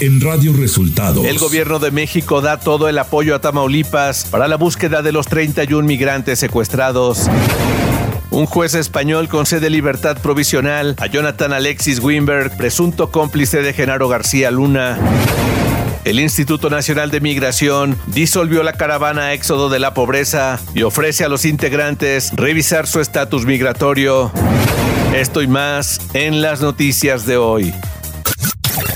en Radio Resultados. El gobierno de México da todo el apoyo a Tamaulipas para la búsqueda de los 31 migrantes secuestrados. Un juez español concede libertad provisional a Jonathan Alexis Wimberg, presunto cómplice de Genaro García Luna. El Instituto Nacional de Migración disolvió la caravana Éxodo de la Pobreza y ofrece a los integrantes revisar su estatus migratorio. Esto y más en las noticias de hoy.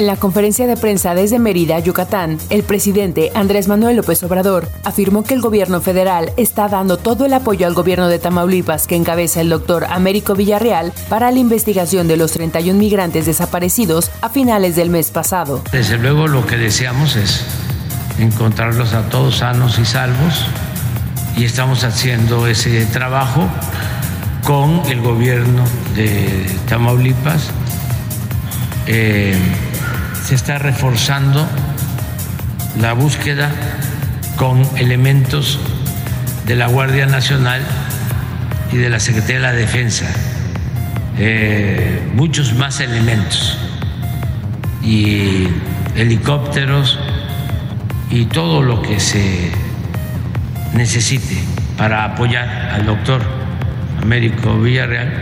En la conferencia de prensa desde Mérida, Yucatán, el presidente Andrés Manuel López Obrador afirmó que el gobierno federal está dando todo el apoyo al gobierno de Tamaulipas que encabeza el doctor Américo Villarreal para la investigación de los 31 migrantes desaparecidos a finales del mes pasado. Desde luego lo que deseamos es encontrarlos a todos sanos y salvos y estamos haciendo ese trabajo con el gobierno de Tamaulipas. Eh, se está reforzando la búsqueda con elementos de la Guardia Nacional y de la Secretaría de la Defensa, eh, muchos más elementos y helicópteros y todo lo que se necesite para apoyar al doctor Américo Villarreal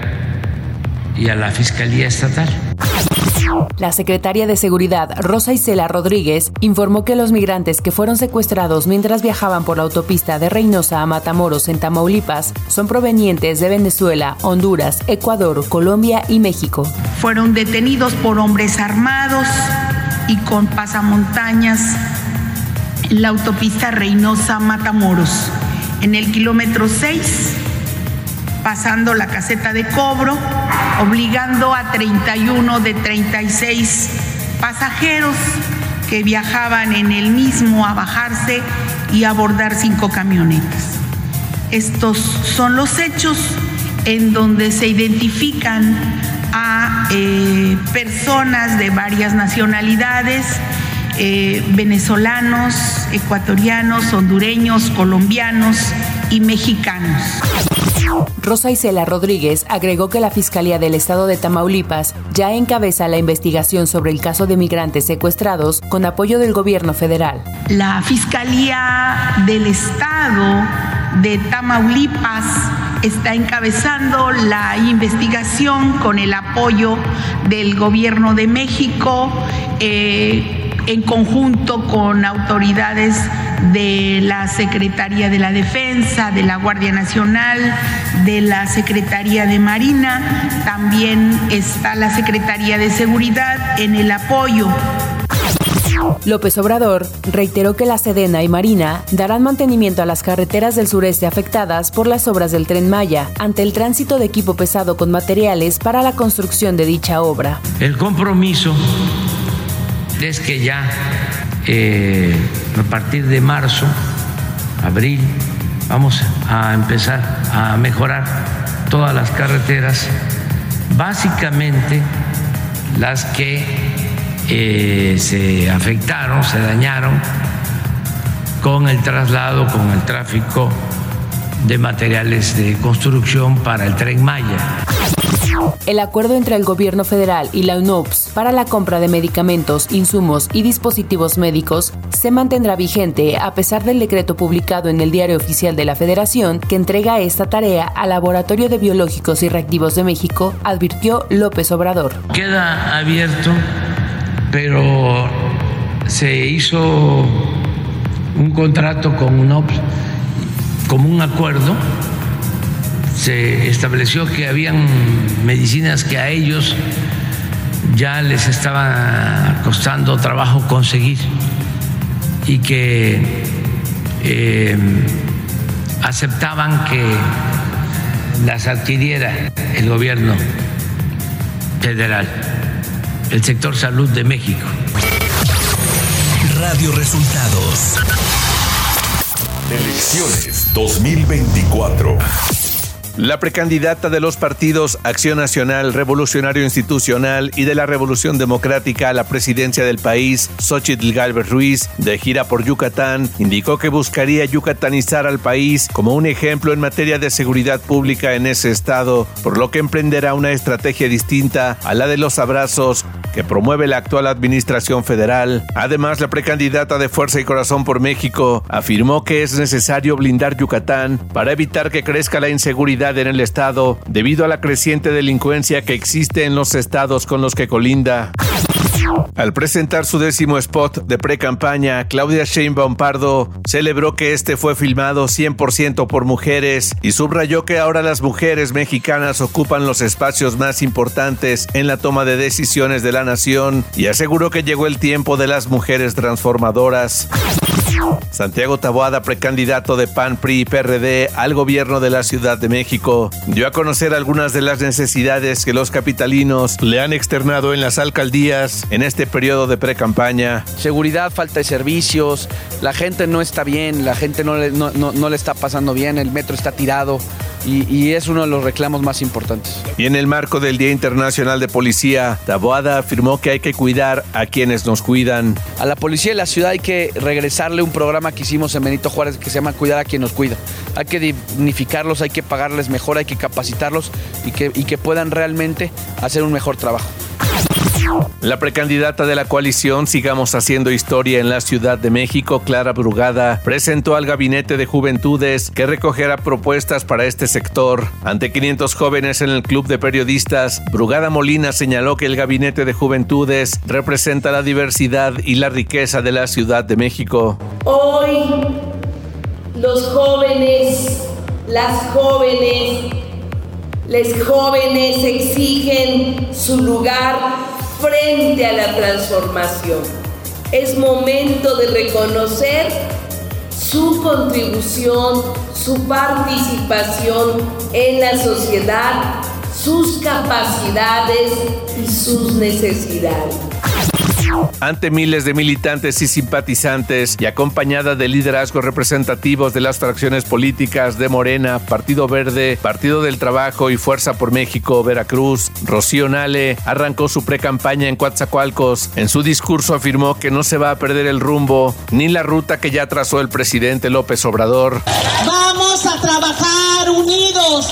y a la Fiscalía Estatal. La secretaria de Seguridad, Rosa Isela Rodríguez, informó que los migrantes que fueron secuestrados mientras viajaban por la autopista de Reynosa a Matamoros en Tamaulipas son provenientes de Venezuela, Honduras, Ecuador, Colombia y México. Fueron detenidos por hombres armados y con pasamontañas en la autopista Reynosa-Matamoros, en el kilómetro 6 pasando la caseta de cobro, obligando a 31 de 36 pasajeros que viajaban en el mismo a bajarse y abordar cinco camionetas. Estos son los hechos en donde se identifican a eh, personas de varias nacionalidades, eh, venezolanos, ecuatorianos, hondureños, colombianos y mexicanos. Rosa Isela Rodríguez agregó que la Fiscalía del Estado de Tamaulipas ya encabeza la investigación sobre el caso de migrantes secuestrados con apoyo del gobierno federal. La Fiscalía del Estado de Tamaulipas está encabezando la investigación con el apoyo del gobierno de México eh, en conjunto con autoridades de la Secretaría de la Defensa, de la Guardia Nacional, de la Secretaría de Marina, también está la Secretaría de Seguridad en el apoyo López Obrador reiteró que la Sedena y Marina darán mantenimiento a las carreteras del sureste afectadas por las obras del tren Maya ante el tránsito de equipo pesado con materiales para la construcción de dicha obra. El compromiso es que ya eh, a partir de marzo, abril, vamos a empezar a mejorar todas las carreteras, básicamente las que eh, se afectaron, se dañaron con el traslado, con el tráfico de materiales de construcción para el tren Maya. El acuerdo entre el gobierno federal y la UNOPS para la compra de medicamentos, insumos y dispositivos médicos se mantendrá vigente a pesar del decreto publicado en el Diario Oficial de la Federación que entrega esta tarea al Laboratorio de Biológicos y Reactivos de México, advirtió López Obrador. Queda abierto, pero se hizo un contrato con UNOPS como un acuerdo se estableció que habían medicinas que a ellos ya les estaba costando trabajo conseguir y que eh, aceptaban que las adquiriera el gobierno federal, el sector salud de México. Radio Resultados. Elecciones 2024. La precandidata de los partidos Acción Nacional, Revolucionario Institucional y de la Revolución Democrática a la presidencia del país, Xochitl Galvez Ruiz, de gira por Yucatán, indicó que buscaría yucatanizar al país como un ejemplo en materia de seguridad pública en ese estado, por lo que emprenderá una estrategia distinta a la de los abrazos que promueve la actual administración federal. Además, la precandidata de Fuerza y Corazón por México afirmó que es necesario blindar Yucatán para evitar que crezca la inseguridad en el estado debido a la creciente delincuencia que existe en los estados con los que colinda. Al presentar su décimo spot de pre-campaña, Claudia Sheinbaum Pardo celebró que este fue filmado 100% por mujeres y subrayó que ahora las mujeres mexicanas ocupan los espacios más importantes en la toma de decisiones de la nación y aseguró que llegó el tiempo de las mujeres transformadoras. Santiago Taboada, precandidato de PAN, PRI y PRD al gobierno de la Ciudad de México, dio a conocer algunas de las necesidades que los capitalinos le han externado en las alcaldías en este periodo de pre-campaña. Seguridad, falta de servicios, la gente no está bien, la gente no le, no, le está pasando bien, el metro está tirado y, y, es uno de los reclamos más importantes. Y en el marco del Día Internacional de Policía, Taboada afirmó que hay que cuidar a quienes nos cuidan. A la policía de la ciudad hay que regresarle un programa que hicimos en Benito Juárez que se llama Cuidar a quien nos cuida. Hay que dignificarlos, hay que pagarles mejor, hay que capacitarlos y que, y que puedan realmente hacer un mejor trabajo. La precandidata de la coalición Sigamos Haciendo Historia en la Ciudad de México, Clara Brugada, presentó al Gabinete de Juventudes que recogerá propuestas para este sector. Ante 500 jóvenes en el Club de Periodistas, Brugada Molina señaló que el Gabinete de Juventudes representa la diversidad y la riqueza de la Ciudad de México. Hoy, los jóvenes, las jóvenes, les jóvenes exigen su lugar frente a la transformación. Es momento de reconocer su contribución, su participación en la sociedad, sus capacidades y sus necesidades. Ante miles de militantes y simpatizantes y acompañada de liderazgos representativos de las fracciones políticas de Morena, Partido Verde, Partido del Trabajo y Fuerza por México, Veracruz, Rocío Nale arrancó su pre-campaña en Coatzacoalcos. En su discurso afirmó que no se va a perder el rumbo ni la ruta que ya trazó el presidente López Obrador. Vamos a trabajar unidos,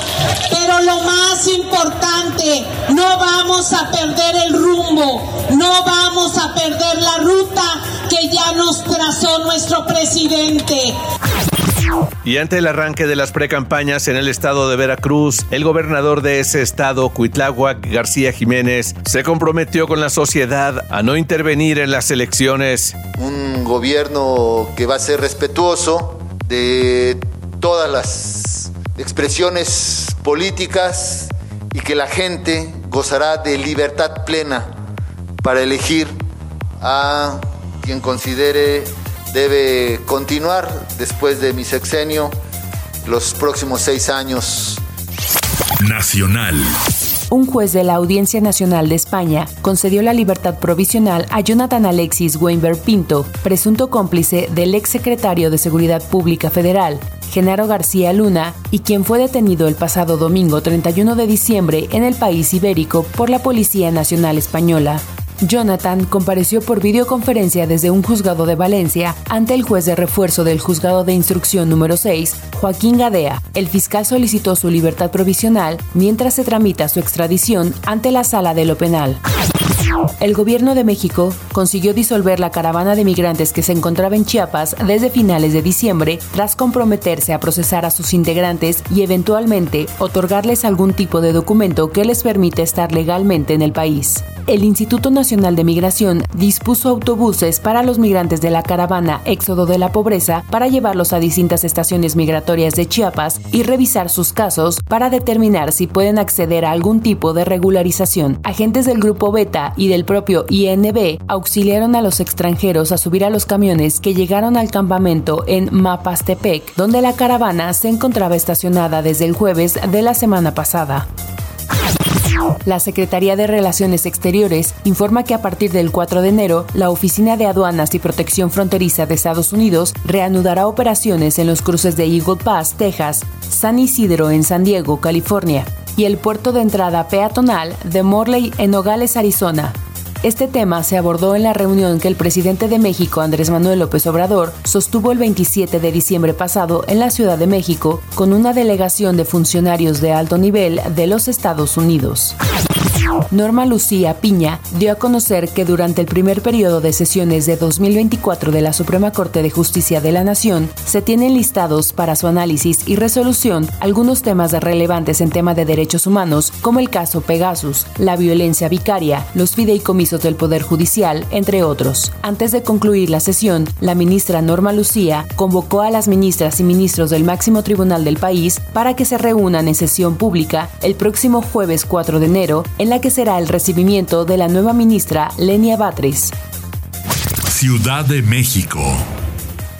pero lo más importante, no vamos a perder el rumbo, no vamos a perder la ruta que ya nos trazó nuestro presidente. Y ante el arranque de las precampañas en el estado de Veracruz, el gobernador de ese estado, Cuitláhuac García Jiménez, se comprometió con la sociedad a no intervenir en las elecciones. Un gobierno que va a ser respetuoso de todas las expresiones políticas y que la gente gozará de libertad plena para elegir a quien considere debe continuar después de mi sexenio los próximos seis años. Nacional. Un juez de la Audiencia Nacional de España concedió la libertad provisional a Jonathan Alexis Weinberg Pinto, presunto cómplice del exsecretario de Seguridad Pública Federal, Genaro García Luna, y quien fue detenido el pasado domingo 31 de diciembre en el país ibérico por la Policía Nacional Española. Jonathan compareció por videoconferencia desde un juzgado de Valencia ante el juez de refuerzo del juzgado de instrucción número 6, Joaquín Gadea. El fiscal solicitó su libertad provisional mientras se tramita su extradición ante la sala de lo penal. El gobierno de México consiguió disolver la caravana de migrantes que se encontraba en Chiapas desde finales de diciembre tras comprometerse a procesar a sus integrantes y eventualmente otorgarles algún tipo de documento que les permite estar legalmente en el país. El Instituto Nacional de Migración dispuso autobuses para los migrantes de la caravana Éxodo de la Pobreza para llevarlos a distintas estaciones migratorias de Chiapas y revisar sus casos para determinar si pueden acceder a algún tipo de regularización. Agentes del Grupo Beta y del propio INB auxiliaron a los extranjeros a subir a los camiones que llegaron al campamento en Mapastepec, donde la caravana se encontraba estacionada desde el jueves de la semana pasada. La Secretaría de Relaciones Exteriores informa que a partir del 4 de enero, la Oficina de Aduanas y Protección Fronteriza de Estados Unidos reanudará operaciones en los cruces de Eagle Pass, Texas, San Isidro en San Diego, California, y el puerto de entrada peatonal de Morley en Nogales, Arizona. Este tema se abordó en la reunión que el presidente de México, Andrés Manuel López Obrador, sostuvo el 27 de diciembre pasado en la Ciudad de México con una delegación de funcionarios de alto nivel de los Estados Unidos. Norma Lucía Piña dio a conocer que durante el primer periodo de sesiones de 2024 de la Suprema Corte de Justicia de la Nación se tienen listados para su análisis y resolución algunos temas relevantes en tema de derechos humanos, como el caso Pegasus, la violencia vicaria, los fideicomisos del Poder Judicial, entre otros. Antes de concluir la sesión, la ministra Norma Lucía convocó a las ministras y ministros del máximo tribunal del país para que se reúnan en sesión pública el próximo jueves 4 de enero en la que será el recibimiento de la nueva ministra Lenia Batres. Ciudad de México.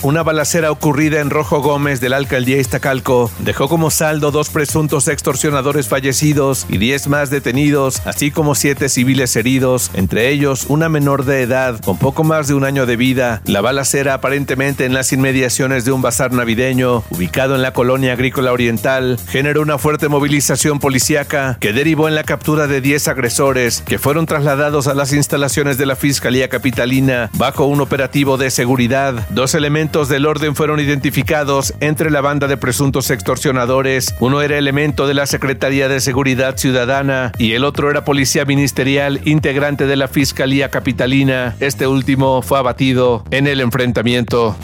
Una balacera ocurrida en Rojo Gómez de la alcaldía Iztacalco dejó como saldo dos presuntos extorsionadores fallecidos y diez más detenidos, así como siete civiles heridos, entre ellos una menor de edad con poco más de un año de vida. La balacera aparentemente en las inmediaciones de un bazar navideño ubicado en la colonia agrícola oriental generó una fuerte movilización policíaca que derivó en la captura de 10 agresores que fueron trasladados a las instalaciones de la Fiscalía Capitalina bajo un operativo de seguridad. Dos elementos del orden fueron identificados entre la banda de presuntos extorsionadores. Uno era elemento de la Secretaría de Seguridad Ciudadana y el otro era policía ministerial integrante de la Fiscalía Capitalina. Este último fue abatido en el enfrentamiento.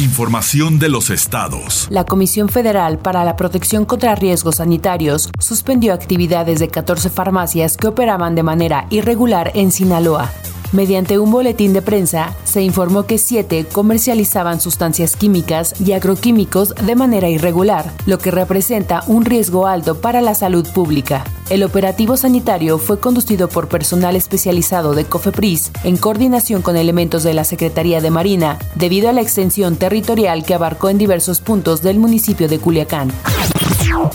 Información de los estados. La Comisión Federal para la Protección contra Riesgos Sanitarios suspendió actividades de 14 farmacias que operaban de manera irregular en Sinaloa. Mediante un boletín de prensa, se informó que siete comercializaban sustancias químicas y agroquímicos de manera irregular, lo que representa un riesgo alto para la salud pública. El operativo sanitario fue conducido por personal especializado de COFEPRIS en coordinación con elementos de la Secretaría de Marina, debido a la extensión territorial que abarcó en diversos puntos del municipio de Culiacán.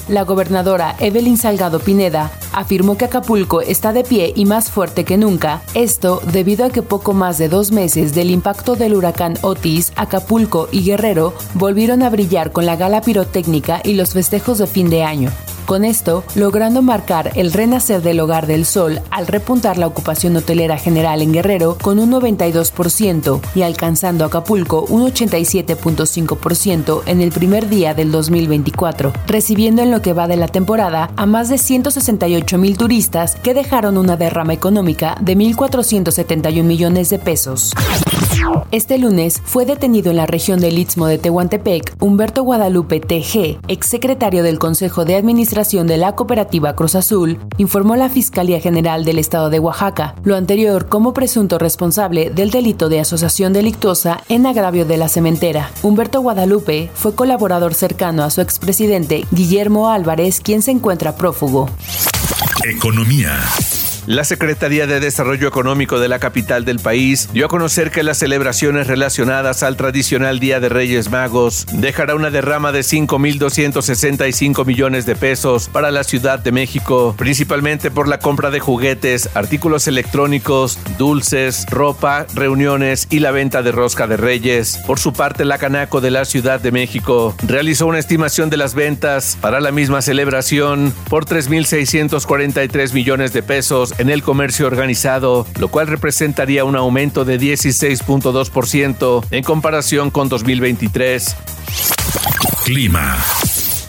La gobernadora Evelyn Salgado Pineda afirmó que Acapulco está de pie y más fuerte que nunca, esto debido a que poco más de dos meses del impacto del huracán Otis, Acapulco y Guerrero volvieron a brillar con la gala pirotécnica y los festejos de fin de año. Con esto, logrando marcar el renacer del hogar del sol al repuntar la ocupación hotelera general en Guerrero con un 92% y alcanzando Acapulco un 87.5% en el primer día del 2024, recibiendo en lo que va de la temporada a más de 168 mil turistas que dejaron una derrama económica de 1.471 millones de pesos. Este lunes fue detenido en la región del Istmo de Tehuantepec Humberto Guadalupe TG, exsecretario del Consejo de Administración de la Cooperativa Cruz Azul, informó la Fiscalía General del Estado de Oaxaca, lo anterior como presunto responsable del delito de asociación delictuosa en agravio de la cementera. Humberto Guadalupe fue colaborador cercano a su expresidente Guillermo Álvarez, quien se encuentra prófugo. Economía. La Secretaría de Desarrollo Económico de la capital del país dio a conocer que las celebraciones relacionadas al tradicional Día de Reyes Magos dejará una derrama de 5.265 millones de pesos para la Ciudad de México, principalmente por la compra de juguetes, artículos electrónicos, dulces, ropa, reuniones y la venta de rosca de reyes. Por su parte, la Canaco de la Ciudad de México realizó una estimación de las ventas para la misma celebración por 3.643 millones de pesos en el comercio organizado, lo cual representaría un aumento de 16.2% en comparación con 2023. Clima.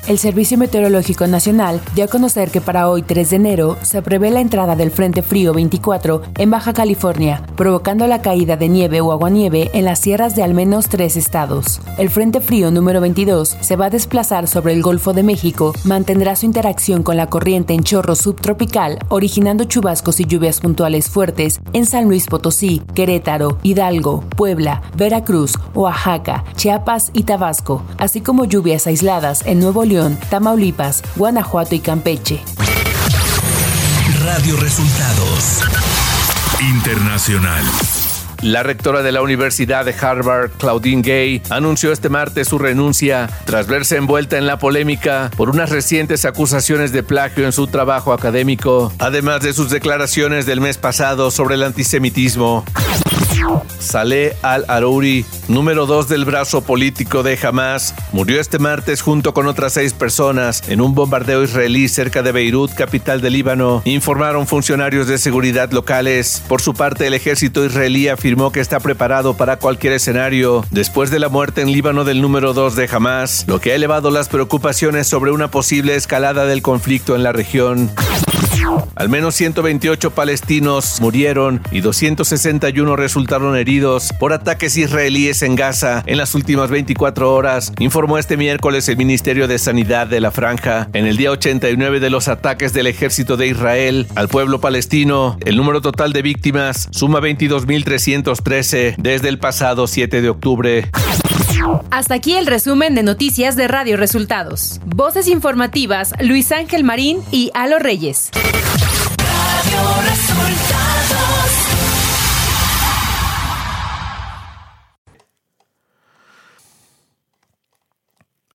El Servicio Meteorológico Nacional dio a conocer que para hoy 3 de enero se prevé la entrada del Frente Frío 24 en Baja California, provocando la caída de nieve o aguanieve en las sierras de al menos tres estados. El Frente Frío número 22 se va a desplazar sobre el Golfo de México, mantendrá su interacción con la corriente en chorro subtropical, originando chubascos y lluvias puntuales fuertes en San Luis Potosí, Querétaro, Hidalgo, Puebla, Veracruz, Oaxaca, Chiapas y Tabasco, así como lluvias aisladas en Nuevo León Tamaulipas, Guanajuato y Campeche. Radio Resultados. Internacional. La rectora de la Universidad de Harvard, Claudine Gay, anunció este martes su renuncia tras verse envuelta en la polémica por unas recientes acusaciones de plagio en su trabajo académico, además de sus declaraciones del mes pasado sobre el antisemitismo. Saleh al-Arouri, número 2 del brazo político de Hamas, murió este martes junto con otras seis personas en un bombardeo israelí cerca de Beirut, capital de Líbano, informaron funcionarios de seguridad locales. Por su parte, el ejército israelí afirmó que está preparado para cualquier escenario después de la muerte en Líbano del número 2 de Hamas, lo que ha elevado las preocupaciones sobre una posible escalada del conflicto en la región. Al menos 128 palestinos murieron y 261 resultaron heridos por ataques israelíes en Gaza en las últimas 24 horas, informó este miércoles el Ministerio de Sanidad de la Franja. En el día 89 de los ataques del ejército de Israel al pueblo palestino, el número total de víctimas suma 22.313 desde el pasado 7 de octubre. Hasta aquí el resumen de noticias de Radio Resultados. Voces informativas Luis Ángel Marín y Alo Reyes. Radio